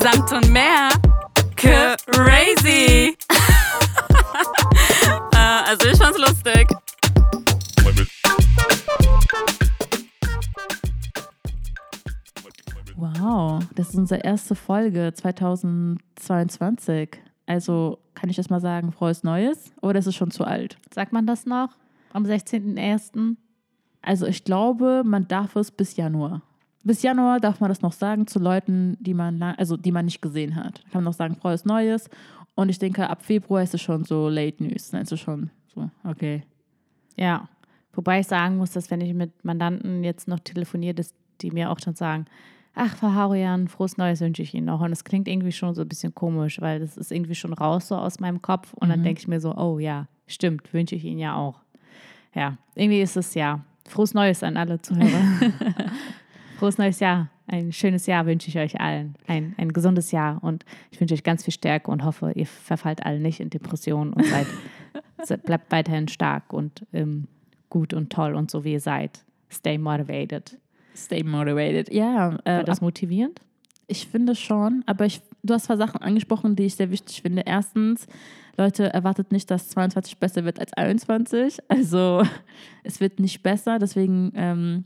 Samt und mehr. Crazy. äh, also ich fand's lustig. Wow, das ist unsere erste Folge 2022. Also kann ich das mal sagen, frohes Neues oder ist es schon zu alt? Sagt man das noch am 16.01.? Also ich glaube, man darf es bis Januar. Bis Januar darf man das noch sagen zu Leuten, die man, also die man nicht gesehen hat. Kann man noch sagen, frohes Neues. Und ich denke, ab Februar ist es schon so Late News. Dann ist es schon so, okay. Ja, wobei ich sagen muss, dass wenn ich mit Mandanten jetzt noch telefoniere, dass die mir auch schon sagen, ach, Frau Harian, frohes Neues wünsche ich Ihnen noch. Und es klingt irgendwie schon so ein bisschen komisch, weil das ist irgendwie schon raus so aus meinem Kopf. Und mhm. dann denke ich mir so, oh ja, stimmt, wünsche ich Ihnen ja auch. Ja, irgendwie ist es ja. Frohes Neues an alle Zuhörer. frohes neues Jahr. Ein schönes Jahr wünsche ich euch allen. Ein, ein gesundes Jahr. Und ich wünsche euch ganz viel Stärke und hoffe, ihr verfallt alle nicht in Depressionen und seid, bleibt weiterhin stark und ähm, gut und toll und so wie ihr seid. Stay motivated. Stay motivated, ja. Äh, War das motivierend? Ich finde schon, aber ich, du hast zwei Sachen angesprochen, die ich sehr wichtig finde. Erstens, Leute, erwartet nicht, dass 22 besser wird als 21. Also es wird nicht besser, deswegen ähm,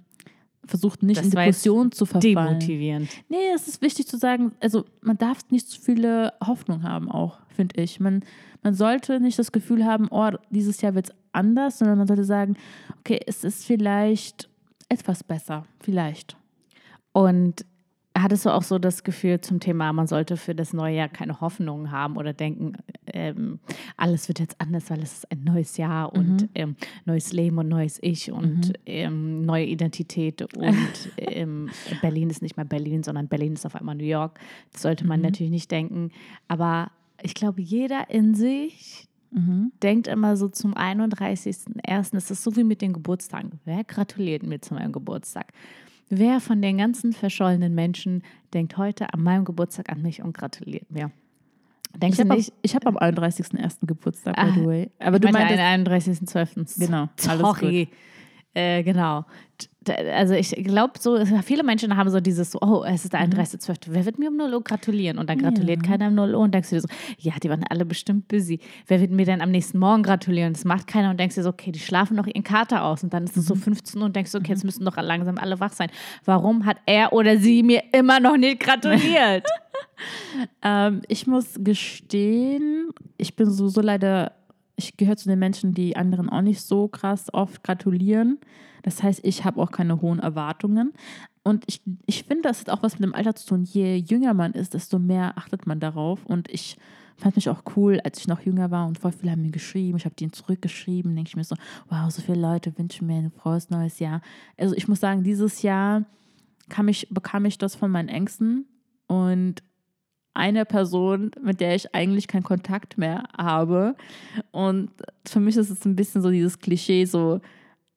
versucht nicht das in Depression zu verfallen. Demotivierend. Nee, es ist wichtig zu sagen, also man darf nicht zu viele Hoffnung haben auch, finde ich. Man, man sollte nicht das Gefühl haben, oh, dieses Jahr wird es anders, sondern man sollte sagen, okay, es ist vielleicht etwas besser, vielleicht. Und hattest du auch so das Gefühl zum Thema, man sollte für das neue Jahr keine Hoffnung haben oder denken, ähm, alles wird jetzt anders, weil es ist ein neues Jahr und mhm. ähm, neues Leben und neues Ich und mhm. ähm, neue Identität und ähm, Berlin ist nicht mehr Berlin, sondern Berlin ist auf einmal New York. Das sollte man mhm. natürlich nicht denken. Aber ich glaube, jeder in sich Mhm. Denkt immer so zum 31.01. Es ist so wie mit den Geburtstagen. Wer gratuliert mir zu meinem Geburtstag? Wer von den ganzen verschollenen Menschen denkt heute an meinem Geburtstag an mich und gratuliert mir? Denkst ich habe ich hab am 31.01. Geburtstag, by the way. Aber du meinst am 31.12. Genau. Sorry. Äh, genau also ich glaube, so viele Menschen haben so dieses so, oh, es ist der 31.12. Mhm. Wer wird mir um 0 Uhr gratulieren? Und dann gratuliert ja. keiner um 0 Uhr und denkst du dir so, ja, die waren alle bestimmt busy. Wer wird mir denn am nächsten Morgen gratulieren? Das macht keiner und denkst dir so, okay, die schlafen noch ihren Kater aus. Und dann ist es so 15 mhm. Uhr und denkst du, okay, jetzt mhm. müssen doch langsam alle wach sein. Warum hat er oder sie mir immer noch nicht gratuliert? ähm, ich muss gestehen, ich bin so, so leider, ich gehöre zu den Menschen, die anderen auch nicht so krass oft gratulieren. Das heißt, ich habe auch keine hohen Erwartungen. Und ich, ich finde, das hat auch was mit dem Alter zu tun. Je jünger man ist, desto mehr achtet man darauf. Und ich fand mich auch cool, als ich noch jünger war und voll viele haben mir geschrieben. Ich habe denen zurückgeschrieben. Denke ich mir so, wow, so viele Leute wünschen mir ein frohes neues Jahr. Also ich muss sagen, dieses Jahr kam ich, bekam ich das von meinen Ängsten und eine Person, mit der ich eigentlich keinen Kontakt mehr habe. Und für mich ist es ein bisschen so dieses Klischee, so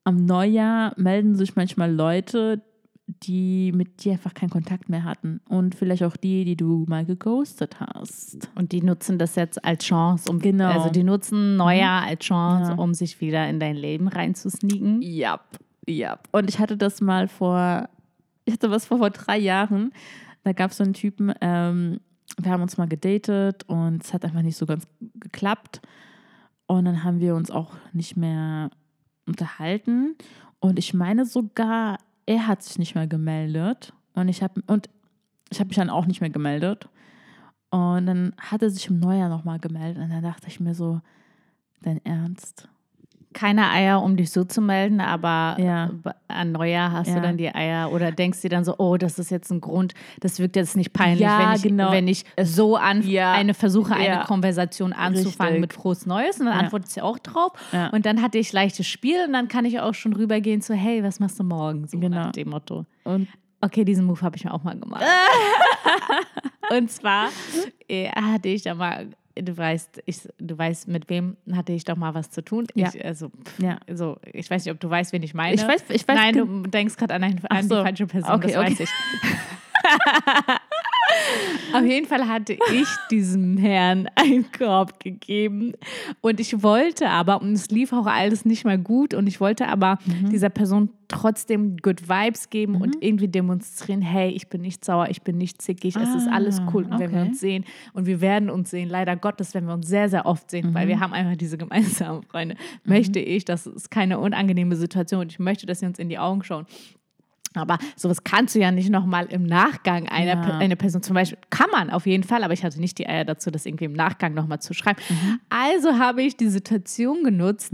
am Neujahr melden sich manchmal Leute, die mit dir einfach keinen Kontakt mehr hatten. Und vielleicht auch die, die du mal geghostet hast. Und die nutzen das jetzt als Chance, um genau. Also die nutzen Neujahr mhm. als Chance, ja. um sich wieder in dein Leben reinzusneaken. Ja, ja. Und ich hatte das mal vor, ich hatte was vor, vor drei Jahren. Da gab es so einen Typen, ähm, wir haben uns mal gedatet und es hat einfach nicht so ganz geklappt. Und dann haben wir uns auch nicht mehr unterhalten und ich meine sogar, er hat sich nicht mehr gemeldet und ich habe und ich habe mich dann auch nicht mehr gemeldet. Und dann hat er sich im Neujahr nochmal gemeldet und dann dachte ich mir so, dein Ernst? Keine Eier, um dich so zu melden, aber ja. an Neujahr hast ja. du dann die Eier oder denkst dir dann so, oh, das ist jetzt ein Grund, das wirkt jetzt nicht peinlich, ja, wenn, ich, genau. wenn ich so an eine versuche, eine Konversation anzufangen Richtig. mit frohes Neues und dann antwortet sie auch drauf und dann hatte ich leichtes Spiel und dann kann ich auch schon rübergehen zu, hey, was machst du morgen? So genau. nach dem Motto. Und Okay, diesen Move habe ich mir auch mal gemacht. und zwar äh, hatte ich da mal du weißt, ich, du weißt, mit wem hatte ich doch mal was zu tun. Ja. Ich, also, ja. so, ich weiß nicht, ob du weißt, wen ich meine. Ich weiß, ich weiß Nein, du denkst gerade an, ein, an so. die falsche Person, okay, das okay. weiß ich. Auf jeden Fall hatte ich diesem Herrn einen Korb gegeben. Und ich wollte aber, und es lief auch alles nicht mal gut, und ich wollte aber Mhm. dieser Person trotzdem Good Vibes geben und irgendwie demonstrieren, hey, ich bin nicht sauer, ich bin nicht zickig, es ist alles Ah, cool. Und wenn wir okay. uns sehen, und wir werden uns sehen, leider Gottes, wenn wir uns sehr, sehr oft sehen, Mhm. weil wir haben einfach diese gemeinsamen Freunde, möchte ich, das ist keine unangenehme Situation und ich möchte, dass sie uns in die Augen schauen. Aber sowas kannst du ja nicht nochmal im Nachgang einer Ja. Eine Person zum Beispiel, kann man auf jeden Fall, aber ich hatte nicht die Eier dazu, das irgendwie im Nachgang nochmal zu schreiben. Also habe ich die Situation genutzt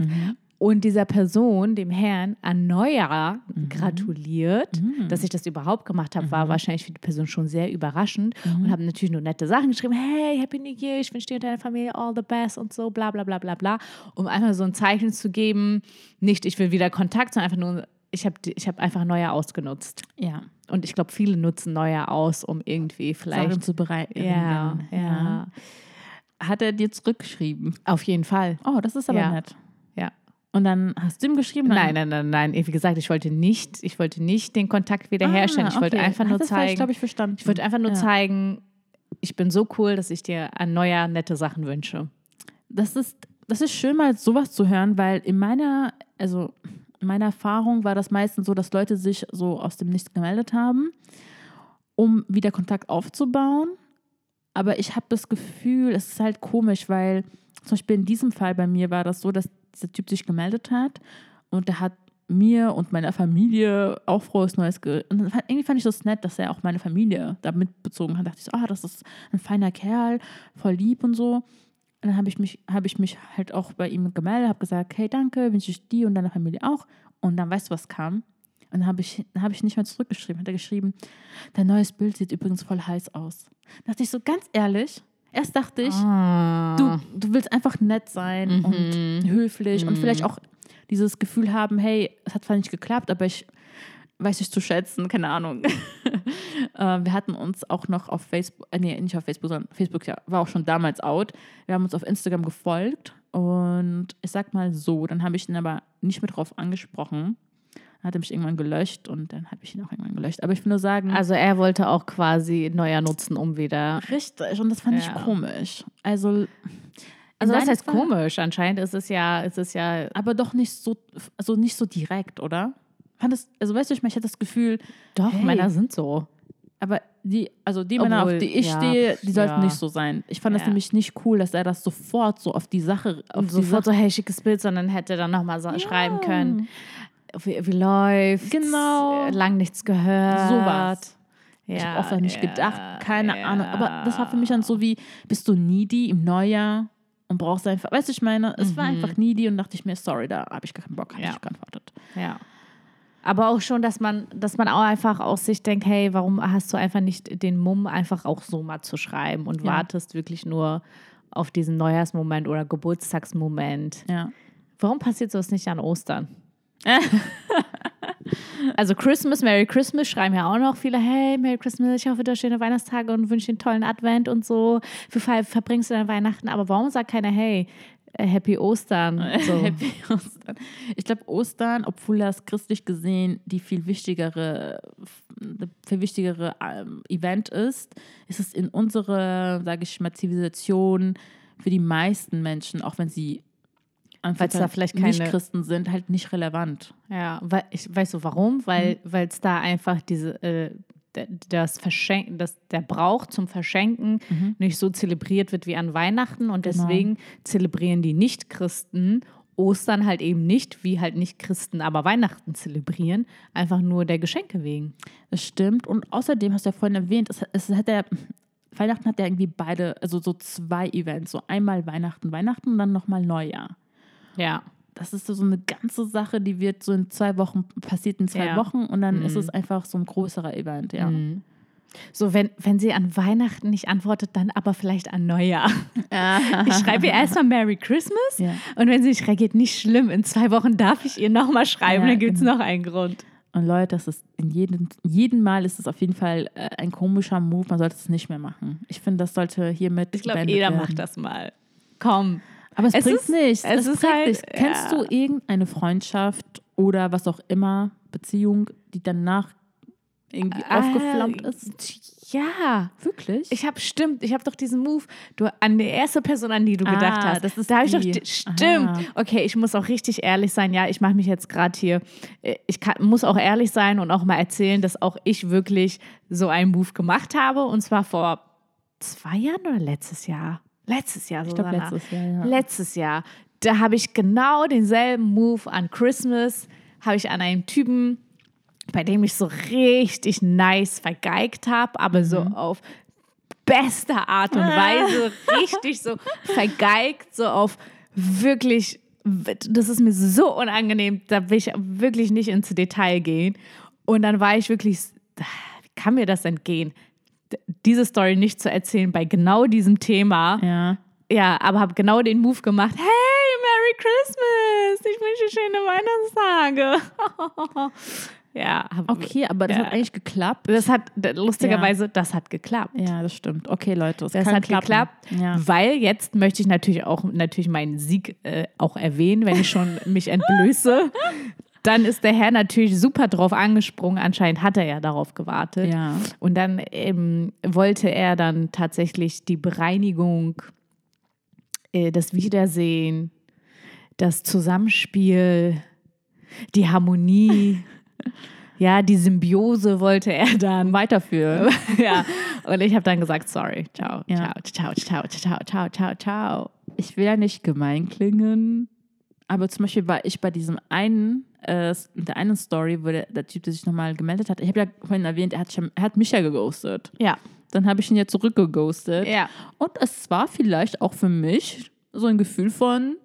und dieser Person, dem Herrn, an Neujahr gratuliert. Dass ich das überhaupt gemacht habe, war wahrscheinlich für die Person schon sehr überraschend und habe natürlich nur nette Sachen geschrieben. Hey, Happy New Year, ich wünsche dir und deiner Familie all the best und so, bla bla bla bla bla, um einfach so ein Zeichen zu geben, nicht ich will wieder Kontakt, sondern einfach nur, ich habe ich hab einfach Neujahr ausgenutzt. Ja. Und ich glaube, viele nutzen Neujahr aus, um irgendwie vielleicht. Sachen zu bereiten. ja, ja, Hat er dir zurückgeschrieben? auf jeden Fall. Oh, das ist aber Ja. nett. Ja. Und dann hast du ihm geschrieben? Nein, nein, nein, nein. Wie gesagt, ich wollte nicht, ich wollte nicht den Kontakt wiederherstellen. ich wollte Ah, einfach nur das falsch, zeigen. glaube ich, verstanden. Ich wollte einfach nur Ja. zeigen, ich bin so cool, dass ich dir an Neujahr nette Sachen wünsche. das ist, das ist schön, mal sowas zu hören, weil in meiner, also in meiner Erfahrung war das meistens so, dass Leute sich so aus dem Nichts gemeldet haben, um wieder Kontakt aufzubauen. Aber ich habe das Gefühl, es ist halt komisch, weil zum Beispiel in diesem Fall bei mir war das so, dass dieser Typ sich gemeldet hat und der hat mir und meiner Familie auch frohes Neues ge und irgendwie fand ich das nett, dass er auch meine Familie da mitbezogen hat. Da dachte ich so, ah, das ist ein feiner Kerl, voll lieb und so. Und dann habe ich, mich, hab ich mich halt auch bei ihm gemeldet, habe gesagt, hey, danke, wünsche ich dir und deiner Familie auch. Und dann weißt du, was kam? Und dann habe ich, dann hab ich nicht mehr zurückgeschrieben. Hat er geschrieben, dein neues Bild sieht übrigens voll heiß aus. Da dachte ich so, ganz ehrlich, erst dachte ich, Ah. du, du willst einfach nett sein Mhm. und höflich und vielleicht auch dieses Gefühl haben, hey, es hat zwar nicht geklappt, aber ich weiß dich zu schätzen, keine Ahnung. äh, wir hatten uns auch noch auf Facebook, äh, nee, nicht auf Facebook, sondern Facebook ja, war auch schon damals out. Wir haben uns auf Instagram gefolgt und ich sag mal so, dann habe ich ihn aber nicht mehr drauf angesprochen. Dann hat er mich irgendwann gelöscht und dann habe ich ihn auch irgendwann gelöscht. Aber ich will nur sagen, Also er wollte auch quasi Neujahr nutzen, um wieder. richtig, und das fand Ja. ich komisch. Also, Also was deinem heißt Fall- komisch? Anscheinend ist es ja, ist es ja. aber doch nicht so, also nicht so direkt, oder? Fand es, also weißt du, ich, meine, ich hatte das Gefühl, Doch, Hey. Männer sind so. aber die, also die Männer, Obwohl, auf die ich ja, stehe, die sollten ja. nicht so sein. Ich fand das Ja. nämlich nicht cool, dass er das sofort so auf die Sache, auf Und sofort so, hey, schickes Bild, sondern hätte dann nochmal so schreiben können, wie, wie läuft Genau. lang nichts gehört. sowas. Ja, ich habe oft an mich ja, gedacht, keine ja. Ahnung. Aber das war für mich dann so wie, bist du needy im Neujahr und brauchst einfach, weißt du, ich meine, es war einfach needy und dachte ich mir, sorry, da habe ich gar keinen Bock, habe Mhm. Ja. ich geantwortet. Ja. Aber auch schon, dass man, dass man auch einfach aus sich denkt, hey, warum hast du einfach nicht den Mumm, einfach auch so mal zu schreiben und Ja. wartest wirklich nur auf diesen Neujahrsmoment oder Geburtstagsmoment. Ja. Warum passiert sowas nicht an Ostern? also Christmas, Merry Christmas schreiben ja auch noch viele, hey, Merry Christmas, ich hoffe, du hast schöne Weihnachtstage und wünsche dir einen tollen Advent und so. Wie ver- verbringst du deine Weihnachten? Aber warum sagt keiner, hey, Happy Ostern? So. Happy Ostern. Ich glaube, Ostern, obwohl das christlich gesehen die viel wichtigere, viel wichtigere ähm, Event ist, ist es in unserer, sage ich mal, Zivilisation für die meisten Menschen, auch wenn sie Weil's da vielleicht nicht keine- Christen sind, halt nicht relevant. Ja, weil ich weißt du warum? Weil Mhm. es da einfach diese äh, das Verschenken, das der Brauch zum Verschenken Mhm. nicht so zelebriert wird wie an Weihnachten und Genau. deswegen zelebrieren die Nicht-Christen Ostern halt eben nicht, wie halt Nicht-Christen aber Weihnachten zelebrieren, einfach nur der Geschenke wegen. Das stimmt. Und außerdem hast du ja vorhin erwähnt, es, es hat ja, Weihnachten hat ja irgendwie beide, also so zwei Events. So einmal Weihnachten, Weihnachten und dann nochmal Neujahr. Ja. Das ist so eine ganze Sache, die wird so in zwei Wochen, passiert in zwei Ja. Wochen und dann ist es einfach so ein größerer Event, ja. So, wenn, wenn sie an Weihnachten nicht antwortet, dann aber vielleicht an Neujahr. Ich schreibe ihr erstmal Merry Christmas Ja. und wenn sie nicht reagiert, nicht schlimm. In zwei Wochen darf ich ihr nochmal schreiben, Ja, dann gibt es genau. noch einen Grund. Und Leute, das ist in jedem, jeden Mal ist es auf jeden Fall äh, ein komischer Move, man sollte es nicht mehr machen. Ich finde, das sollte hiermit Ich glaube, jeder werden. macht das mal. Komm. Aber es, Es bringt ist- nichts. es Es, ist bringt halt- nichts. Kennst ja. du irgendeine Freundschaft oder was auch immer, Beziehung, die danach irgendwie aufgeflammt ist? Ja. Wirklich? Ich habe stimmt, ich habe doch diesen Move, du an die erste Person, an die du Ah, gedacht hast. das ist da habe ich doch stimmt. Aha. Okay, ich muss auch richtig ehrlich sein. Ja, ich mache mich jetzt gerade hier. äh, Ich kann, muss auch ehrlich sein und auch mal erzählen, dass auch ich wirklich so einen Move gemacht habe und zwar vor zwei Jahren oder letztes Jahr. Letztes Jahr, Ich glaube, Susanna. letztes Jahr, ja. Letztes Jahr. Da habe ich genau denselben Move an Christmas, habe ich an einen Typen, bei dem ich so richtig nice vergeigt habe, aber so Mhm. auf beste Art und Weise, richtig so vergeigt, so auf wirklich, das ist mir so unangenehm, da will ich wirklich nicht ins Detail gehen. Und dann war ich wirklich, wie kann mir das entgehen? Diese Story nicht zu erzählen bei genau diesem Thema. Ja. Ja, aber habe genau den Move gemacht. Hey, Merry Christmas! Ich wünsche schöne Weihnachtstage. ja, hab, Okay, aber das Ja. hat eigentlich geklappt. das hat lustigerweise, das hat geklappt. Ja, das stimmt. Okay, Leute, Das kann hat klappen. geklappt, Ja. weil jetzt möchte ich natürlich auch natürlich meinen Sieg äh, auch erwähnen, wenn ich schon mich entblöße. Dann ist der Herr natürlich super drauf angesprungen. Anscheinend hat er ja darauf gewartet. Ja. Und dann ähm, wollte er dann tatsächlich die Bereinigung, äh, das Wiedersehen, das Zusammenspiel, die Harmonie, ja, die Symbiose wollte er dann Weiterführen. ja. Und ich habe dann gesagt, sorry, ciao, Ja. ciao, ciao, ciao, ciao, ciao, ciao, ciao. Ich will ja nicht gemein klingen, aber zum Beispiel war ich bei diesem einen, äh, der einen Story, wo der, der Typ, der sich nochmal gemeldet hat, ich habe ja vorhin erwähnt, er hat, er hat mich ja geghostet. Ja, Dann habe ich ihn ja zurückgeghostet. ja. Und es war vielleicht auch für mich so ein Gefühl von,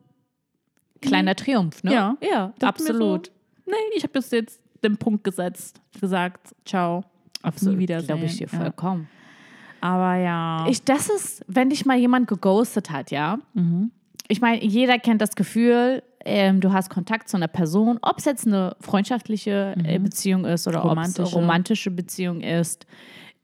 Kleiner Triumph, ne? Ja. ja, absolut. So, nee, ich habe jetzt, jetzt den Punkt gesetzt, gesagt, ciao, auf nie wiedersehen. Glaube ich dir Ja. vollkommen. Aber ja. Ich, das ist, wenn dich mal jemand geghostet hat, ja. Mhm. Ich meine, jeder kennt das Gefühl, ähm, du hast Kontakt zu einer Person, ob es jetzt eine freundschaftliche äh, Beziehung ist oder ob es Mhm. Eine romantische Beziehung ist.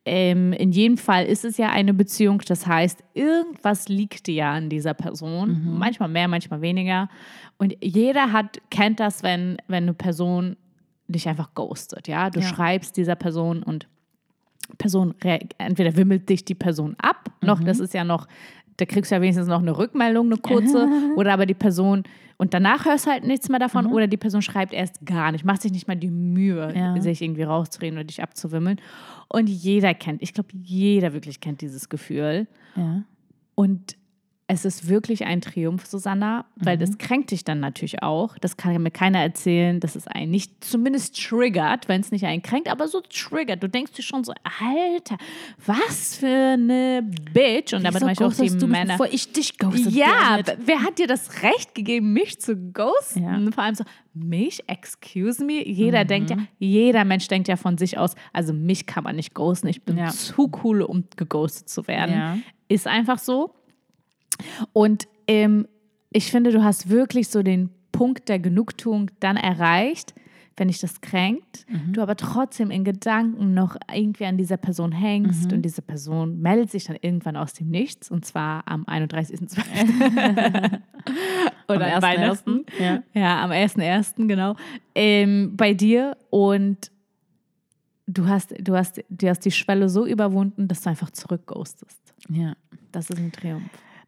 Ähm, in jedem Fall ist es ja eine Beziehung, das heißt, irgendwas liegt dir ja an dieser Person. Mhm. Manchmal mehr, manchmal weniger. Und jeder hat, kennt das, wenn, wenn eine Person dich einfach ghostet. Ja? Du Ja. schreibst dieser Person und Person, entweder wimmelt dich die Person ab, noch, Mhm. das ist ja noch, da kriegst du ja wenigstens noch eine Rückmeldung, eine kurze, oder aber die Person, und danach hörst du halt nichts mehr davon, oder die Person schreibt erst gar nicht, macht sich nicht mal die Mühe, Ja. sich irgendwie rauszureden oder dich abzuwimmeln. Und jeder kennt, ich glaube, jeder wirklich kennt dieses Gefühl. ja. Und es ist wirklich ein Triumph, Susanna, weil das kränkt dich dann natürlich auch. Das kann mir keiner erzählen, dass es einen nicht zumindest triggert, wenn es nicht einen kränkt, aber so triggert. Du denkst dir schon so, Alter, was für eine Bitch. Und damit Wieso meine ich auch die du mich, Männer. bevor ich dich ghostet Ja, wer hat dir das Recht gegeben, mich zu ghosten? Ja. Vor allem so, mich, excuse me? Jeder denkt ja, jeder Mensch denkt ja von sich aus, also mich kann man nicht ghosten, ich bin Ja. zu cool, um geghostet zu werden. Ja. Ist einfach so. Und ähm, ich finde, du hast wirklich so den Punkt der Genugtuung dann erreicht, wenn dich das kränkt, Mhm. du aber trotzdem in Gedanken noch irgendwie an dieser Person hängst Mhm. und diese Person meldet sich dann irgendwann aus dem Nichts und zwar am 31.12. Oder Am Weihnachten. 1.1., ja. Ja, am 1.1., genau. Ähm, bei dir und du hast, du, hast, du hast die Schwelle so überwunden, dass du einfach zurückghostest. ja. Das ist ein Triumph.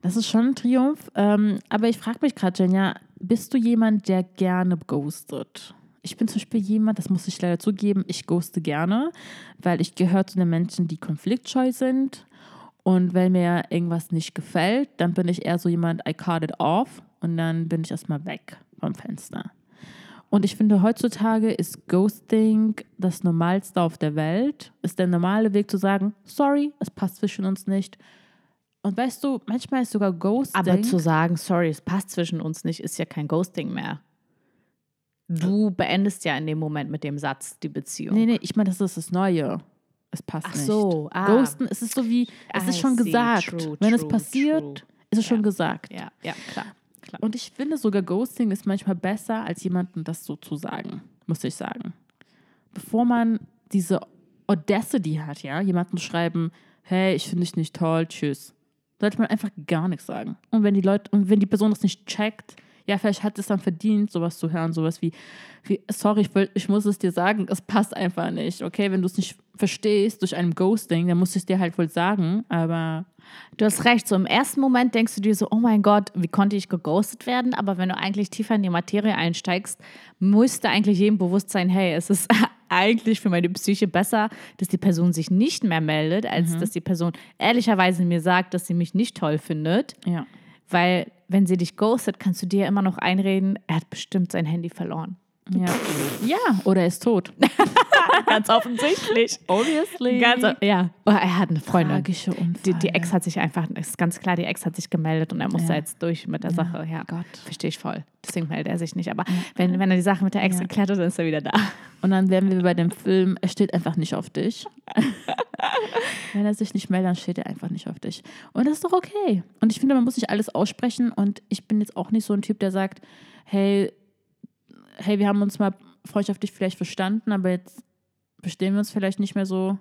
Das ist schon ein Triumph. Ähm, aber ich frage mich gerade, Jenja, bist du jemand, der gerne ghostet? Ich bin zum Beispiel jemand, das muss ich leider zugeben, ich ghoste gerne, weil ich gehöre zu den Menschen, die konfliktscheu sind. Und wenn mir irgendwas nicht gefällt, dann bin ich eher so jemand, I cut it off und dann bin ich erstmal weg vom Fenster. Und ich finde, heutzutage ist Ghosting das Normalste auf der Welt. Ist der normale Weg zu sagen, sorry, es passt zwischen uns nicht. Und weißt du, manchmal ist sogar Ghosting. Aber zu sagen, sorry, es passt zwischen uns nicht, ist ja kein Ghosting mehr. Du beendest ja in dem Moment mit dem Satz die Beziehung. nee, nee, ich meine, das ist das Neue. Es passt Ach nicht. so, ah. Ghosten, es ist so wie, es I ist schon see. gesagt. True, Wenn es true, passiert, true. ist es schon Ja. gesagt. Ja, ja, klar. klar. Und ich finde sogar Ghosting ist manchmal besser, als jemandem das so zu sagen, muss ich sagen. Bevor man diese Audacity hat, ja, jemandem schreiben, hey, ich finde dich nicht toll, tschüss. Sollte man einfach gar nichts sagen. Und wenn die Leute, und wenn die Person das nicht checkt, ja, vielleicht hat es dann verdient, sowas zu hören, sowas wie, wie sorry, ich, will, ich muss es dir sagen, es passt einfach nicht, okay? Wenn du es nicht verstehst durch einen Ghosting, dann muss ich es dir halt wohl sagen, aber Du hast recht, so im ersten Moment denkst du dir so, oh mein Gott, wie konnte ich geghostet werden? Aber wenn du eigentlich tiefer in die Materie einsteigst, müsste eigentlich jedem bewusst sein, hey, es ist eigentlich für meine Psyche besser, dass die Person sich nicht mehr meldet, als dass die Person ehrlicherweise mir sagt, dass sie mich nicht toll findet. ja. Weil wenn sie dich ghostet, kannst du dir immer noch einreden, er hat bestimmt sein Handy verloren. Ja. ja, oder er ist tot. Ganz offensichtlich. Obviously. Ganz, ja, oh, er hat eine Freundin. Tragische Unfall. Die, die Ex hat sich einfach, ist ganz klar, die Ex hat sich gemeldet und er muss Ja. da jetzt durch mit der Sache. Ja, Gott. verstehe ich voll. Deswegen meldet er sich nicht. Aber wenn, wenn er die Sache mit der Ex Ja. geklärt hat, dann ist er wieder da. Und dann wären wir bei dem Film, er steht einfach nicht auf dich. Wenn er sich nicht meldet, dann steht er einfach nicht auf dich. Und das ist doch okay. Und ich finde, man muss nicht alles aussprechen. Und ich bin jetzt auch nicht so ein Typ, der sagt, hey, hey, wir haben uns mal freundschaftlich vielleicht verstanden, aber jetzt verstehen wir uns vielleicht nicht mehr so.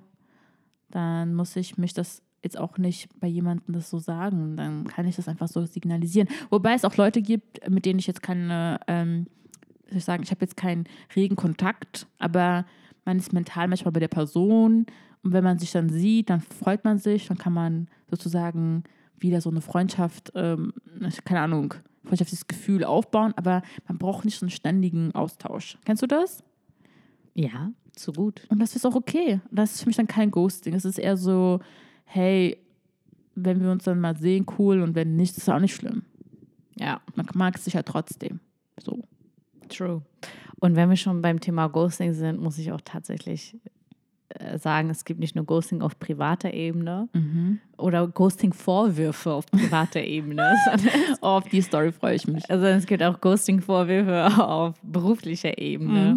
Dann muss ich mich das jetzt auch nicht bei jemandem das so sagen. Dann kann ich das einfach so signalisieren. Wobei es auch Leute gibt, mit denen ich jetzt keine, ähm, soll ich sagen, ich habe jetzt keinen regen Kontakt, aber man ist mental manchmal bei der Person und wenn man sich dann sieht, dann freut man sich, dann kann man sozusagen wieder so eine Freundschaft, ähm, keine Ahnung, freundschaftliches Gefühl aufbauen, aber man braucht nicht so einen ständigen Austausch. Kennst du das? Ja, zu gut. Und das ist auch okay. Das ist für mich dann kein Ghosting. Es ist eher so, hey, wenn wir uns dann mal sehen, cool, und wenn nicht, ist auch nicht schlimm. Ja, Man mag es sich ja trotzdem. So. true. Und wenn wir schon beim Thema Ghosting sind, muss ich auch tatsächlich sagen, es gibt nicht nur Ghosting auf privater Ebene oder Ghosting-Vorwürfe auf privater Ebene, Oh, auf die Story freue ich mich. Also es gibt auch Ghosting-Vorwürfe auf beruflicher Ebene.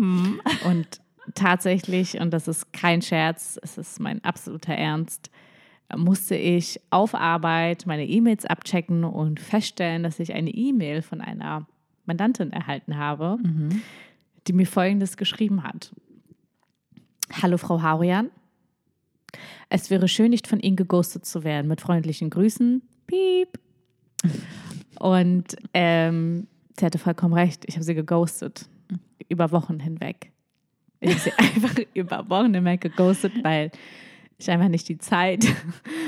Und tatsächlich, und das ist kein Scherz, es ist mein absoluter Ernst, musste ich auf Arbeit meine E-Mails abchecken und feststellen, dass ich eine E-Mail von einer Mandantin erhalten habe, die mir Folgendes geschrieben hat. Hallo Frau Haurian. Es wäre schön, nicht von Ihnen geghostet zu werden. Mit freundlichen Grüßen. Piep. Und ähm, sie hatte vollkommen recht. Ich habe sie geghostet. Über Wochen hinweg. Ich habe sie einfach über Wochen hinweg geghostet, weil ich einfach nicht die Zeit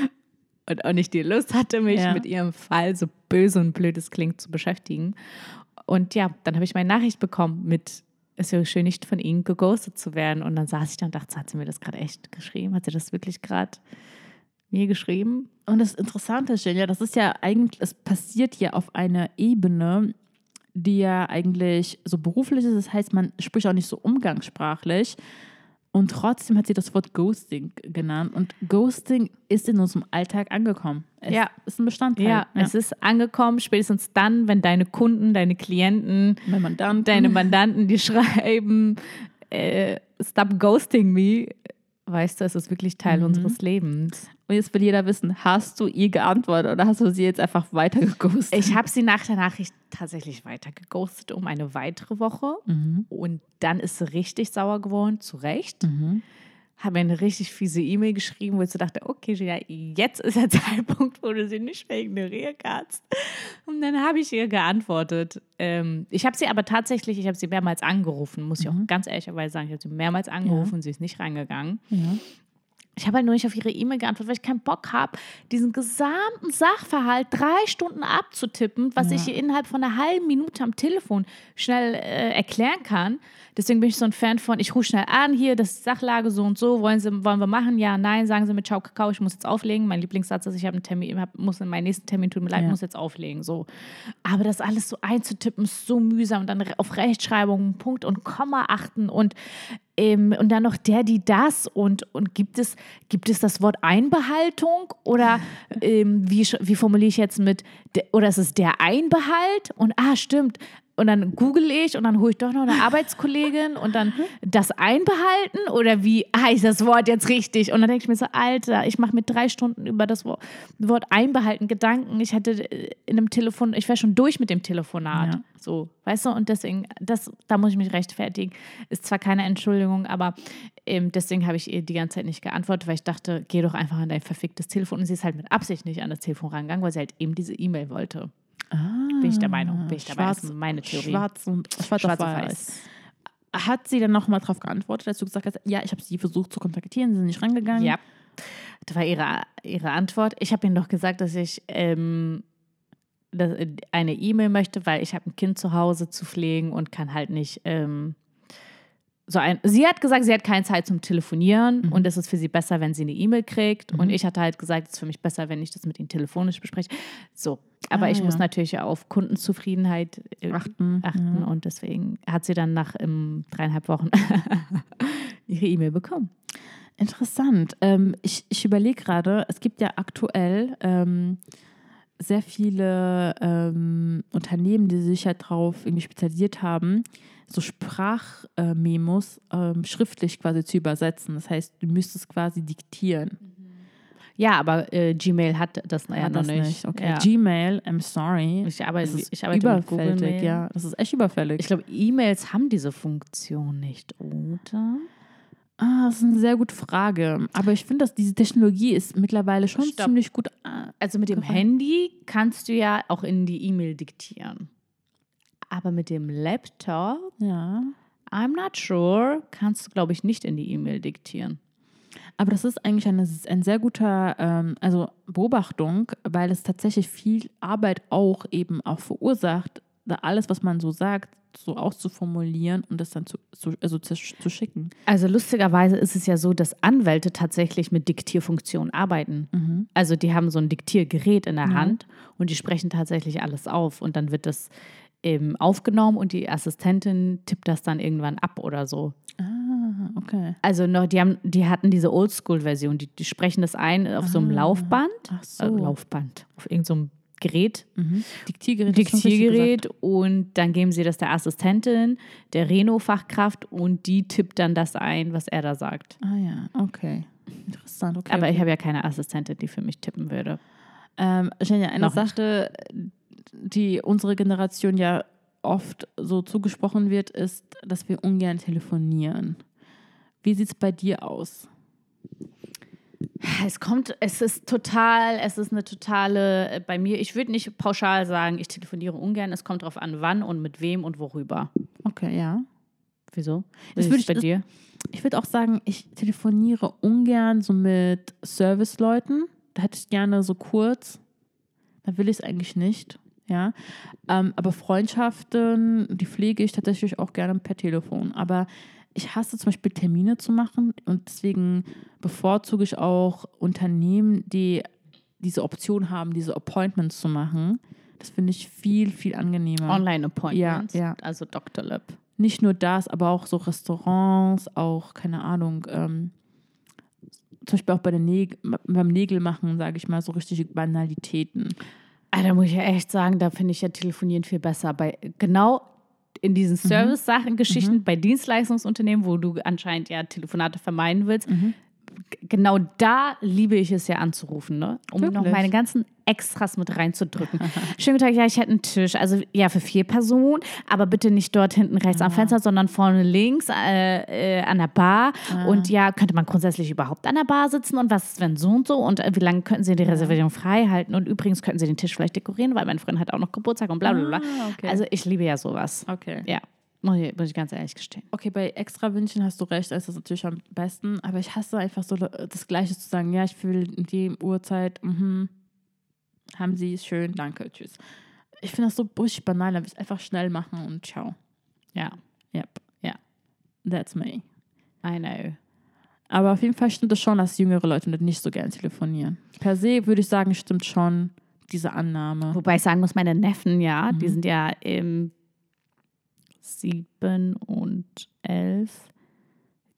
und auch nicht die Lust hatte, mich Ja. mit ihrem Fall, so böse und blöd es klingt, zu beschäftigen. Und ja, dann habe ich meine Nachricht bekommen mit, es wäre schön, nicht von Ihnen geghostet zu werden. Und dann saß ich da und dachte, hat sie mir das gerade echt geschrieben? Hat sie das wirklich gerade mir geschrieben? Und das Interessante ist, ja, das ist ja eigentlich, es passiert ja auf einer Ebene, die ja eigentlich so beruflich ist. Das heißt, man spricht auch nicht so umgangssprachlich. Und trotzdem hat sie das Wort Ghosting genannt. Und Ghosting ist in unserem Alltag angekommen. Es Ja. ist ein Bestandteil. Ja, es ist angekommen, spätestens dann, wenn deine Kunden, deine Klienten, Wenn man dann deine Mandanten, die schreiben, äh, stop ghosting me, weißt du, es ist wirklich Teil unseres Lebens. Und jetzt will jeder wissen, hast du ihr geantwortet oder hast du sie jetzt einfach weiter geghostet? Ich habe sie nach der Nachricht tatsächlich weiter geghostet um eine weitere Woche und dann ist sie richtig sauer geworden, zu Recht. Habe mir eine richtig fiese E-Mail geschrieben, wo ich so dachte, okay, Gina, jetzt ist der Zeitpunkt, wo du sie nicht mehr ignorieren kannst. Und dann habe ich ihr geantwortet. Ähm, ich habe sie aber tatsächlich, ich habe sie mehrmals angerufen, muss ich auch ganz ehrlicherweise sagen. Ich habe sie mehrmals angerufen, sie ist nicht reingegangen. Ja. Ich habe halt nur nicht auf ihre E-Mail geantwortet, weil ich keinen Bock habe, diesen gesamten Sachverhalt drei Stunden abzutippen, was ich ihr innerhalb von einer halben Minute am Telefon schnell äh, erklären kann. Deswegen bin ich so ein Fan von, ich rufe schnell an, hier, das ist die Sachlage so und so, wollen, Sie, wollen wir machen? Ja, nein, sagen Sie mir Ciao, Kakao, ich muss jetzt auflegen. Mein Lieblingssatz ist, ich habe einen Termin, hab, muss in meinen nächsten Termin, tut mir leid, Ja. muss jetzt auflegen. So. Aber das alles so einzutippen, ist so mühsam. Und dann auf Rechtschreibung, Punkt und Komma achten und ähm, und dann noch der, die das und, und gibt es, gibt es das Wort Einbehaltung oder ähm, wie, wie formuliere ich jetzt mit, de, oder ist es der Einbehalt und ah, stimmt. Und dann google ich und dann hole ich doch noch eine Arbeitskollegin und dann das Einbehalten oder wie heißt das Wort jetzt richtig? Und dann denke ich mir so, Alter, ich mache mit drei Stunden über das Wort, Wort Einbehalten Gedanken. Ich hätte äh, in einem Telefon, ich wäre schon durch mit dem Telefonat. Ja. So, weißt du, und deswegen, das, da muss ich mich rechtfertigen. Ist zwar keine Entschuldigung, aber ähm, deswegen habe ich ihr die ganze Zeit nicht geantwortet, weil ich dachte, geh doch einfach an dein verficktes Telefon. Und sie ist halt mit Absicht nicht an das Telefon rangegangen, weil sie halt eben diese E-Mail wollte. Bin ich der Meinung. Bin ich der Meinung. Schwarz, Das ist meine Theorie. Schwarz und schwarz, Schwarz auf weiß. Hat sie dann nochmal darauf geantwortet, dass du gesagt hast, ja, ich habe sie versucht zu kontaktieren, sie sind nicht rangegangen? Ja. Das war ihre, ihre Antwort. Ich habe ihnen doch gesagt, dass ich ähm, äh, eine E-Mail möchte, weil ich habe ein Kind zu Hause zu pflegen und kann halt nicht ähm, so ein. Sie hat gesagt, sie hat keine Zeit zum Telefonieren Mhm. und es ist für sie besser, wenn sie eine E-Mail kriegt. Und ich hatte halt gesagt, es ist für mich besser, wenn ich das mit ihnen telefonisch bespreche. So. Aber Ah, ich muss ja. natürlich auf Kundenzufriedenheit äh, Achten. achten und deswegen hat sie dann nach ähm, dreieinhalb Wochen ihre E-Mail bekommen. Interessant. Ähm, ich ich überlege gerade, es gibt ja aktuell ähm, sehr viele ähm, Unternehmen, die sich ja darauf irgendwie spezialisiert haben, so Sprachmemos ähm, schriftlich quasi zu übersetzen. Das heißt, du müsstest quasi diktieren. Ja, aber äh, Gmail hat das ja Hat noch das nicht. Okay. Ja. Gmail, I'm sorry. Ich arbeite, Das ist ich arbeite überfällig, ja. Das ist echt überfällig. Ich glaube, E-Mails haben diese Funktion nicht, oder? Ah, das ist eine sehr gute Frage. Aber ich finde, dass diese Technologie ist mittlerweile schon Stopp. ziemlich gut. ah, Also mit dem Gefallen. Handy kannst du ja auch in die E-Mail diktieren. Aber mit dem Laptop, Ja. I'm not sure, kannst du, glaube ich, nicht in die E-Mail diktieren. Aber das ist eigentlich eine, ein sehr guter ähm, also Beobachtung, weil es tatsächlich viel Arbeit auch eben auch verursacht, da alles, was man so sagt, so auszuformulieren und das dann zu, zu, also zu, zu schicken. Also lustigerweise ist es ja so, dass Anwälte tatsächlich mit Diktierfunktionen arbeiten. Also die haben so ein Diktiergerät in der Hand und die sprechen tatsächlich alles auf und dann wird das ähm, aufgenommen und die Assistentin tippt das dann irgendwann ab oder so. Ah, okay. Also noch, die haben, die hatten diese Oldschool-Version, die, die sprechen das ein auf so einem Laufband, Ach so. äh, Laufband, auf irgendeinem so Gerät, Mhm. Diktiergerät. Diktiergerät und dann geben sie das der Assistentin, der Reno-Fachkraft und die tippt dann das ein, was er da sagt. Ah ja, okay. Interessant, okay. Aber okay. ich habe ja keine Assistentin, die für mich tippen würde. Ähm, Jenja, eine Noch. Sache, die unsere Generation ja oft so zugesprochen wird, ist, dass wir ungern telefonieren. Wie sieht es bei dir aus? Es kommt, es ist total, es ist eine totale, äh, bei mir, ich würde nicht pauschal sagen, ich telefoniere ungern, es kommt darauf an, wann und mit wem und worüber. Okay, ja. Wieso? Das würde ist bei ich- dir? Ich würde auch sagen, ich telefoniere ungern so mit Serviceleuten. Da hätte ich gerne so kurz. Da will ich es eigentlich nicht. Ja. Ähm, aber Freundschaften, die pflege ich tatsächlich auch gerne per Telefon. Aber ich hasse zum Beispiel Termine zu machen und deswegen bevorzuge ich auch Unternehmen, die diese Option haben, diese Appointments zu machen. Das finde ich viel, viel angenehmer. Online-Appointments, Ja, ja. also Dr. Lab. Nicht nur das, aber auch so Restaurants, auch, keine Ahnung, ähm, zum Beispiel auch bei der Näg beim Nägel machen, sage ich mal, so richtige Banalitäten. Ah, da muss ich ja echt sagen, da finde ich ja Telefonieren viel besser. Bei genau in diesen Mhm. Service-Sachen, Geschichten, bei Dienstleistungsunternehmen, wo du anscheinend ja Telefonate vermeiden willst, Mhm. Genau da liebe ich es ja anzurufen, ne? um noch Wirklich? meine ganzen Extras mit reinzudrücken. Schönen guten Tag, ja, ich hätte einen Tisch, also ja, für vier Personen, aber bitte nicht dort hinten rechts Ah. am Fenster, sondern vorne links äh, äh, an der Bar. Ah. Und ja, könnte man grundsätzlich überhaupt an der Bar sitzen und was ist, wenn so und so und äh, wie lange könnten Sie die Reservierung frei halten und übrigens könnten Sie den Tisch vielleicht dekorieren, weil mein Freund hat auch noch Geburtstag und bla bla bla. Ah, okay. Also ich liebe ja sowas. Okay. Ja, muss ich, muss ich ganz ehrlich gestehen. Okay, bei Extrawünschen hast du recht, ist das natürlich am besten, aber ich hasse einfach so das Gleiche zu sagen, ja, ich will in die Uhrzeit, mhm. haben Sie es schön, danke, tschüss. Ich finde das so richtig banal, da will ich einfach schnell machen und ciao. Ja, Yep. Ja. That's me. I know. Aber auf jeden Fall stimmt es schon, dass jüngere Leute nicht so gern telefonieren. Per se würde ich sagen, stimmt schon diese Annahme. Wobei ich sagen muss, meine Neffen, ja, Mhm. die sind ja im sieben und elf.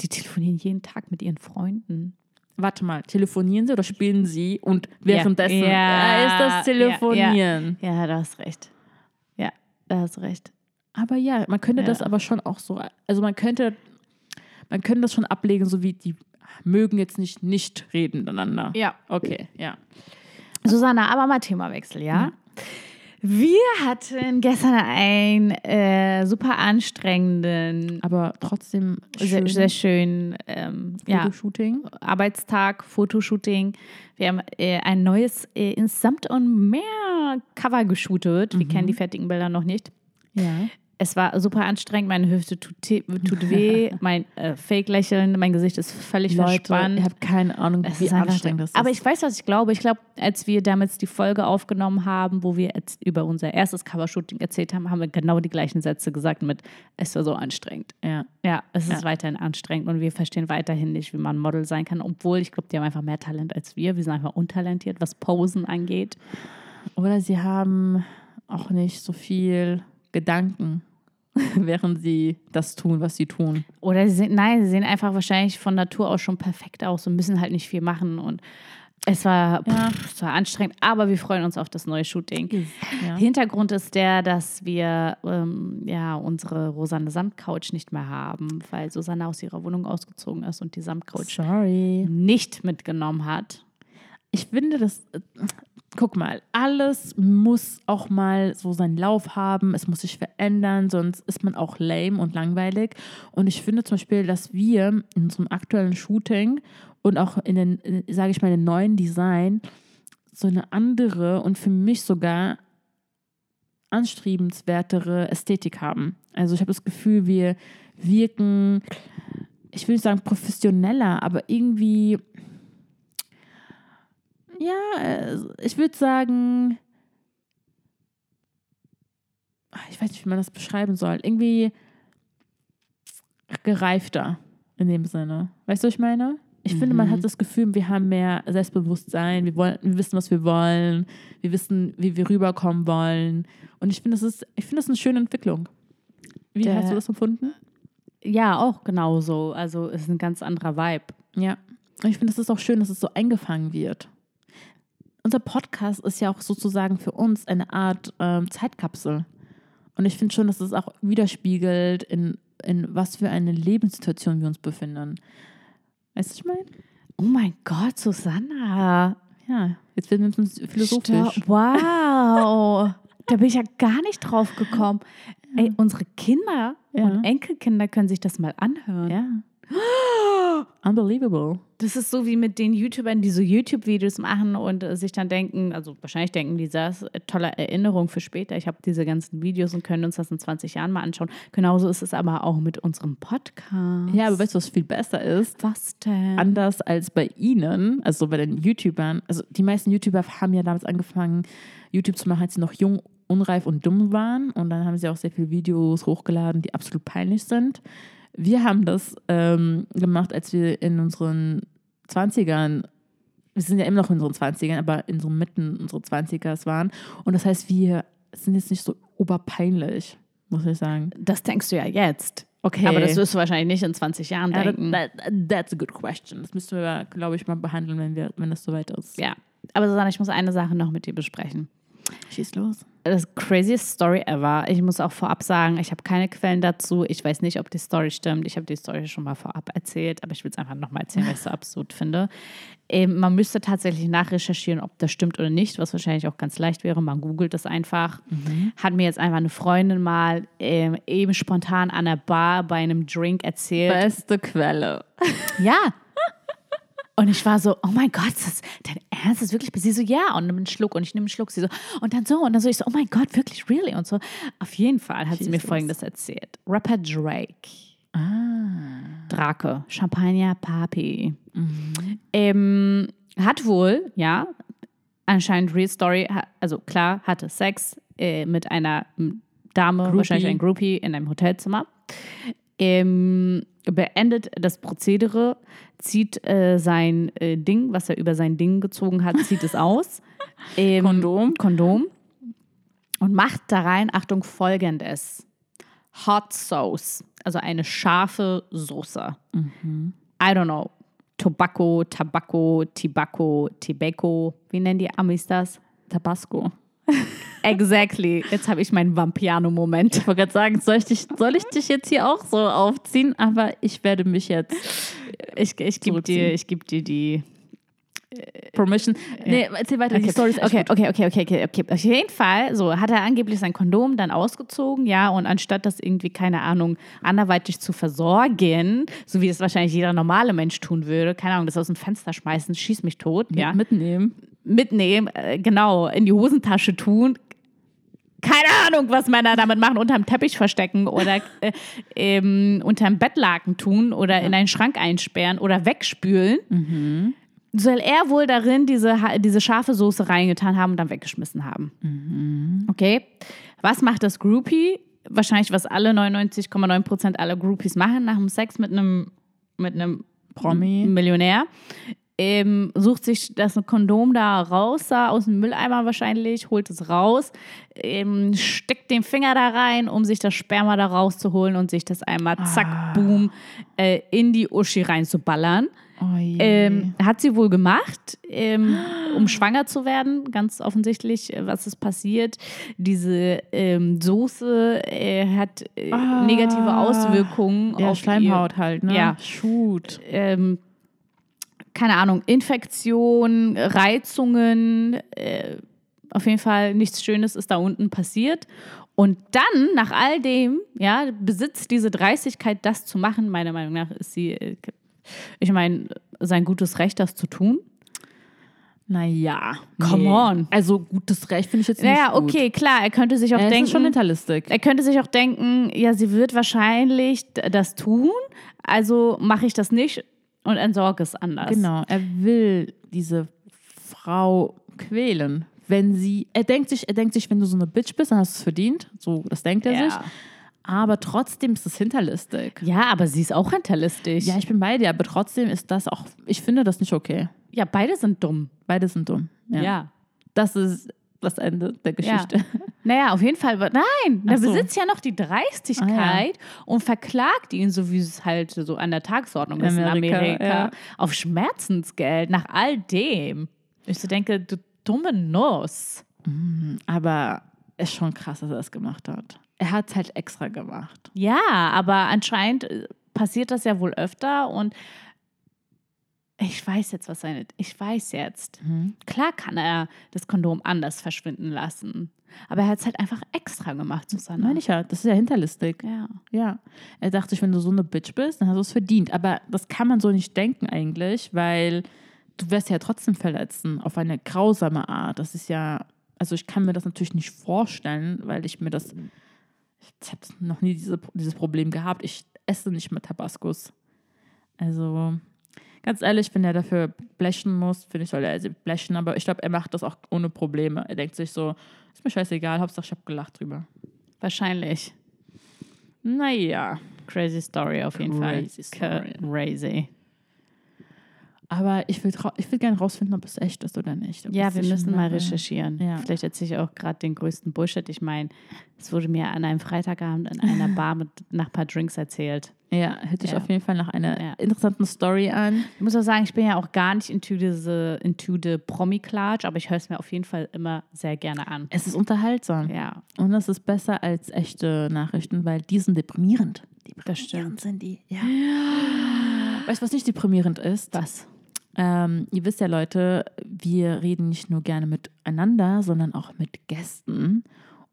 Die telefonieren jeden Tag mit ihren Freunden. Warte mal, telefonieren sie oder spielen sie und währenddessen Ja. Ja, ist Ja, das Telefonieren. Ja, da hast recht. Ja, da hast recht. Aber ja, man könnte Ja. das aber schon auch so, also man könnte, man könnte das schon ablegen, so wie die mögen jetzt nicht nicht reden miteinander. Ja. Okay, ja. Susanna, aber mal Themawechsel, ja? Wir hatten gestern einen äh, super anstrengenden, Aber trotzdem sehr, schön. sehr schönen ähm, ja, Fotoshooting. Arbeitstag, Fotoshooting. Wir haben äh, ein neues äh, in Samt und nur Cover geshootet. Wir kennen die fertigen Bilder noch nicht. Ja. Es war super anstrengend, meine Hüfte tut, tut weh, mein äh, Fake-Lächeln, mein Gesicht ist völlig Leute, verspannt. ich habe keine Ahnung, Es wie anstrengend das ist. Aber ich weiß, was ich glaube. Ich glaube, als wir damals die Folge aufgenommen haben, wo wir jetzt über unser erstes Covershooting erzählt haben, haben wir genau die gleichen Sätze gesagt mit, es war so anstrengend. ja. Ja, es ist Ja. weiterhin anstrengend und wir verstehen weiterhin nicht, wie man Model sein kann, obwohl ich glaube, die haben einfach mehr Talent als wir. Wir sind einfach untalentiert, was Posen angeht. Oder sie haben auch nicht so viel Gedanken, während sie das tun, was sie tun. Oder sie sehen, nein, sie sehen einfach wahrscheinlich von Natur aus schon perfekt aus und müssen halt nicht viel machen und es war, pff, es war anstrengend, aber wir freuen uns auf das neue Shooting. Ja. Hintergrund ist der, dass wir ähm, ja unsere rosane Samtcouch nicht mehr haben, weil Susanne aus ihrer Wohnung ausgezogen ist und die Samtcouch Sorry. nicht mitgenommen hat. Ich finde, das. Äh, Guck mal, alles muss auch mal so seinen Lauf haben, es muss sich verändern, sonst ist man auch lame und langweilig. Und ich finde zum Beispiel, dass wir in unserem aktuellen Shooting und auch in den, sage ich mal, den neuen Design so eine andere und für mich sogar anstrebenswertere Ästhetik haben. Also ich habe das Gefühl, wir wirken, ich will nicht sagen professioneller, aber irgendwie ja, äh, ich würde sagen, ah, ich weiß nicht, wie man das beschreiben soll. Irgendwie gereifter in dem Sinne. Weißt du, was ich meine? Ich finde, man hat das Gefühl, wir haben mehr Selbstbewusstsein, wir, wollen, wir wissen, was wir wollen, wir wissen, wie wir rüberkommen wollen. Und ich finde, das ist, ich finde das eine schöne Entwicklung. Wie Der- hast du das empfunden? Ja, auch genauso. Also es ist ein ganz anderer Vibe. Ja. Und ich finde, es ist auch schön, dass es so eingefangen wird. Unser Podcast ist ja auch sozusagen für uns eine Art ähm, Zeitkapsel. Und ich finde schon, dass es auch widerspiegelt, in, in was für eine Lebenssituation wir uns befinden. Weißt du, was ich meine? Oh mein Gott, Susanna. Ja, jetzt werden wir uns philosophisch. Stopp. Wow. da bin ich ja gar nicht drauf gekommen. Ey, unsere Kinder Ja. und Enkelkinder können sich das mal anhören. Ja. Unbelievable. Das ist so wie mit den YouTubern, die so YouTube-Videos machen und äh, sich dann denken, also wahrscheinlich denken die, das ist eine tolle Erinnerung für später. Ich habe diese ganzen Videos und können uns das in 20 Jahren mal anschauen. Genauso ist es aber auch mit unserem Podcast. Ja, aber weißt du, was viel besser ist? was denn? anders als bei ihnen, also bei den YouTubern. Also die meisten YouTuber haben ja damals angefangen, YouTube zu machen, als sie noch jung, unreif und dumm waren. Und dann haben sie auch sehr viele Videos hochgeladen, die absolut peinlich sind. Wir haben das ähm, gemacht, als wir in unseren 20ern, wir sind ja immer noch in unseren 20ern, aber in so Mitten unserer 20ers waren. Und das heißt, wir sind jetzt nicht so oberpeinlich, muss ich sagen. das denkst du ja jetzt. Okay. Aber das wirst du wahrscheinlich nicht in 20 Jahren Ja, denken. that, that, that's a good question. Das müssten wir, glaube ich, mal behandeln, wenn, wir, wenn das soweit ist. ja. Aber Susanne, ich muss eine Sache noch mit dir besprechen. Schieß los. Das craziest Story ever. Ich muss auch vorab sagen, ich habe keine Quellen dazu. Ich weiß nicht, ob die Story stimmt. Ich habe die Story schon mal vorab erzählt, aber ich will es einfach nochmal erzählen, weil ich es so absurd finde. Ähm, man müsste tatsächlich nachrecherchieren, ob das stimmt oder nicht, was wahrscheinlich auch ganz leicht wäre. Man googelt das einfach. Hat mir jetzt einfach eine Freundin mal ähm, eben spontan an der Bar bei einem Drink erzählt. Beste Quelle. Ja. Und ich war so, oh mein Gott, ist das dein Ernst? Ist wirklich? Sie so, ja. Und nimm einen Schluck und ich nehme einen Schluck. Sie so, und dann so. Und dann so, ich so, oh mein Gott, wirklich, really? Und so. Auf jeden Fall hat sie mir Jesus. Folgendes erzählt. Rapper Drake. Ah. Drake. Champagner Papi. Ähm, hat wohl, ja, anscheinend Real Story, also klar, hatte Sex äh, mit einer Dame, Groupie. wahrscheinlich ein Groupie in einem Hotelzimmer. Ähm, beendet das Prozedere, zieht äh, sein äh, Ding, was er über sein Ding gezogen hat, zieht es aus. Ähm, Kondom. Kondom. Und macht da rein, Achtung, folgendes. Hot Sauce, also eine scharfe Soße. I don't know. Tobacco, Tabacco, Tibacco, Tibacco. Wie nennen die Amis das? Tabasco. Exactly. Jetzt habe ich meinen Vampiano-Moment. Ich wollte gerade sagen, soll ich, dich, soll ich dich jetzt hier auch so aufziehen? Aber ich werde mich jetzt Ich, ich gebe dir, ich geb dir die. Permission. Nee, erzähl weiter. Die Okay. Story ist okay, okay, okay, okay, okay, okay. Auf jeden Fall, so hat er angeblich sein Kondom dann ausgezogen, ja, und anstatt das irgendwie, keine Ahnung, anderweitig zu versorgen, so wie es wahrscheinlich jeder normale Mensch tun würde, keine Ahnung, das aus dem Fenster schmeißen, schieß mich tot, ja, Mitnehmen. Mitnehmen, äh, genau, in die Hosentasche tun. Keine Ahnung, was Männer damit machen, unterm Teppich verstecken oder äh, ähm, unterm Bettlaken tun oder in einen Schrank einsperren oder wegspülen. Soll er wohl darin diese, diese scharfe Soße reingetan haben und dann weggeschmissen haben. Okay. Was macht das Groupie? Wahrscheinlich, was alle 99,9 Prozent aller Groupies machen nach dem Sex mit einem mit einem Promi. Millionär. Ähm, sucht sich das Kondom da raus, da aus dem Mülleimer wahrscheinlich, holt es raus, ähm, steckt den Finger da rein, um sich das Sperma da rauszuholen und sich das einmal zack, boom, äh, in die Uschi reinzuballern. Oh. Ähm, hat sie wohl gemacht, ähm, um schwanger zu werden, ganz offensichtlich, äh, was ist passiert. Diese ähm, Soße äh, hat äh, Ah. negative Auswirkungen ja, auf Schleimhaut halt, ne? Ja. Shoot. Keine Ahnung, Infektion, Reizungen, äh, auf jeden Fall nichts Schönes ist da unten passiert. Und dann, nach all dem, ja, besitzt diese Dreistigkeit, das zu machen. Meiner Meinung nach ist sie, äh, ich meine, sein gutes Recht, das zu tun. Naja. Come on. Also gutes Recht finde ich jetzt nicht Naja, gut. okay, klar, er könnte sich auch Ja, denken. ist schon Hinterlistig. Er könnte sich auch denken, ja, sie wird wahrscheinlich das tun, also mache ich das nicht und entsorge es anders. Genau, er will diese Frau quälen. Wenn sie, er denkt sich, er denkt sich, wenn du so eine Bitch bist, dann hast du es verdient. So, das denkt er sich. Ja. Aber trotzdem ist es hinterlistig. ja, aber sie ist auch hinterlistig. Ja, ich bin bei dir, aber trotzdem ist das auch, ich finde das nicht okay. Ja, beide sind dumm. Beide sind dumm. Ja. Ja. Das ist das Ende der Geschichte. Naja, auf jeden Fall. Nein, der so. besitzt ja noch die Dreistigkeit und verklagt ihn, so wie es halt so an der Tagesordnung ist in Amerika, Amerika, ja. auf Schmerzensgeld nach all dem. Ich so denke, du dumme Nuss. Aber es ist schon krass, dass er das gemacht hat. Er hat es halt extra gemacht. Ja, aber anscheinend äh, passiert das ja wohl öfter und ich weiß jetzt, was seine. Ich weiß jetzt. Klar kann er das Kondom anders verschwinden lassen. Aber er hat es halt einfach extra gemacht, Susanne. Meine ich ja, das ist ja hinterlistig. Ja. Ja. Er dachte sich, wenn du so eine Bitch bist, dann hast du es verdient. Aber das kann man so nicht denken eigentlich, weil du wirst ja trotzdem verletzen auf eine grausame Art. Das ist ja, also ich kann mir das natürlich nicht vorstellen, weil ich mir das, ich habe noch nie diese, dieses Problem gehabt. Ich esse nicht mit Tabaskus. Also ganz ehrlich, wenn er dafür blechen muss, finde ich, soll er blechen. Aber ich glaube, er macht das auch ohne Probleme. Er denkt sich so, ist mir scheißegal, Hauptsache ich habe gelacht drüber. Wahrscheinlich. Naja. Crazy Story auf jeden Crazy Fall. Story. Crazy. Aber ich will, ich will gerne rausfinden, ob es echt ist oder nicht. Ob Ja, wir müssen mal recherchieren. Ja. Vielleicht erzähle ich auch gerade den größten Bullshit. Ich meine, es wurde mir an einem Freitagabend in einer Bar mit nach ein paar Drinks erzählt. Ja, hört sich Ja. auf jeden Fall nach einer Ja. interessanten Story an. Ich muss auch sagen, ich bin ja auch gar nicht into diese into the Promi-Klatsch, aber ich höre es mir auf jeden Fall immer sehr gerne an. Es ist unterhaltsam. Ja, Und es ist besser als echte Nachrichten, weil die sind deprimierend. das stimmt. sind die. Ja. Weißt du, was nicht deprimierend ist? Was? Ähm, ihr wisst ja, Leute, wir reden nicht nur gerne miteinander, sondern auch mit Gästen.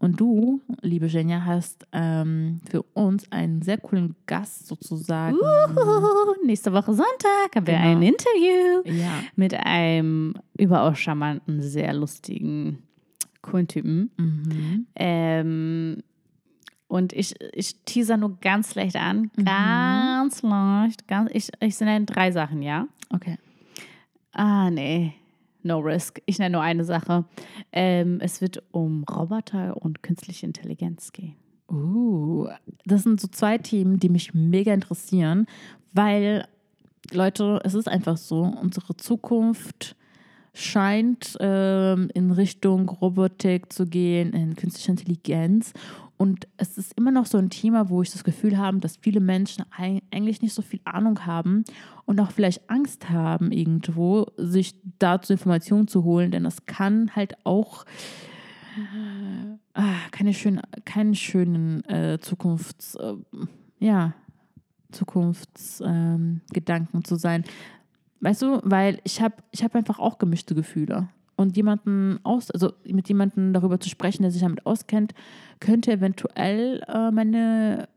Und du, liebe Jenja, hast ähm, für uns einen sehr coolen Gast sozusagen. Uhu, nächste Woche Sonntag haben wir Genau. ein Interview Ja. mit einem überaus charmanten, sehr lustigen, coolen Typen. Mhm. Ähm, und ich, ich teaser nur ganz leicht an. Ganz leicht. Ganz, ich, ich nenne drei Sachen, ja? Okay. Ah, nee. No risk. Ich nenne nur eine Sache. Ähm, es wird um Roboter und künstliche Intelligenz gehen. Uh, das sind so zwei Themen, die mich mega interessieren, weil, Leute, es ist einfach so, unsere Zukunft scheint ähm, in Richtung Robotik zu gehen, in künstliche Intelligenz. Und es ist immer noch so ein Thema, wo ich das Gefühl habe, dass viele Menschen eig- eigentlich nicht so viel Ahnung haben und auch vielleicht Angst haben, irgendwo sich dazu Informationen zu holen, denn das kann halt auch ah, keine schönen, keinen schönen äh, Zukunfts, äh, ja, Zukunftsgedanken ähm, zu sein. Weißt du, weil ich habe ich hab einfach auch gemischte Gefühle. Und jemanden aus, also mit jemandem darüber zu sprechen, der sich damit auskennt, könnte eventuell äh, meine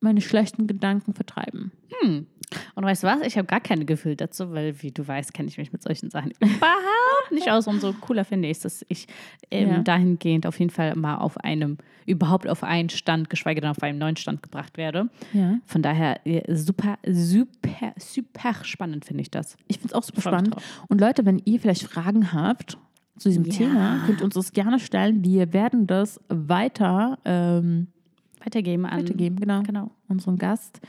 meine schlechten Gedanken vertreiben. Hm. Und weißt du was? Ich habe gar keine Gefühle dazu, weil, wie du weißt, kenne ich mich mit solchen Sachen überhaupt nicht aus. Umso cooler finde ich es, dass ich ähm, Ja. dahingehend auf jeden Fall mal auf einem, überhaupt auf einen Stand, geschweige denn auf einen neuen Stand gebracht werde. Ja. Von daher äh, super, super, super spannend finde ich das. Ich finde es auch super spannend. Und Leute, wenn ihr vielleicht Fragen habt zu diesem Ja. Thema, könnt ihr uns das gerne stellen. Wir werden das weiter ähm, Weitergeben an weitergeben, genau, Genau. unseren Gast.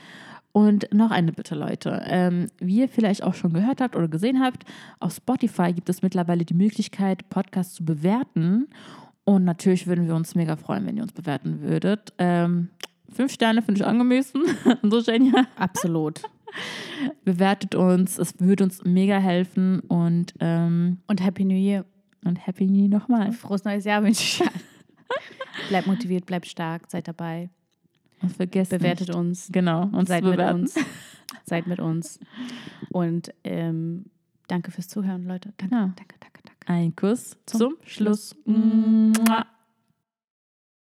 Und noch eine Bitte, Leute. Ähm, wie ihr vielleicht auch schon gehört habt oder gesehen habt, auf Spotify gibt es mittlerweile die Möglichkeit, Podcasts zu bewerten. Und natürlich würden wir uns mega freuen, wenn ihr uns bewerten würdet. Ähm, fünf Sterne finde ich angemessen. so, Jenja. Absolut. Bewertet uns. Es würde uns mega helfen. Und, ähm, Und Happy New Year. Und Happy New Year nochmal. Frohes neues Jahr wünsche ich allen. Bleibt motiviert, bleibt stark, seid dabei. Und vergesst Bewertet nicht. uns. Genau, uns seid zu mit bewerten. uns. Seid mit uns. Und ähm, danke fürs Zuhören, Leute. Danke, Ja. danke, danke, danke. Ein Kuss Zum zum, Schluss. Schluss.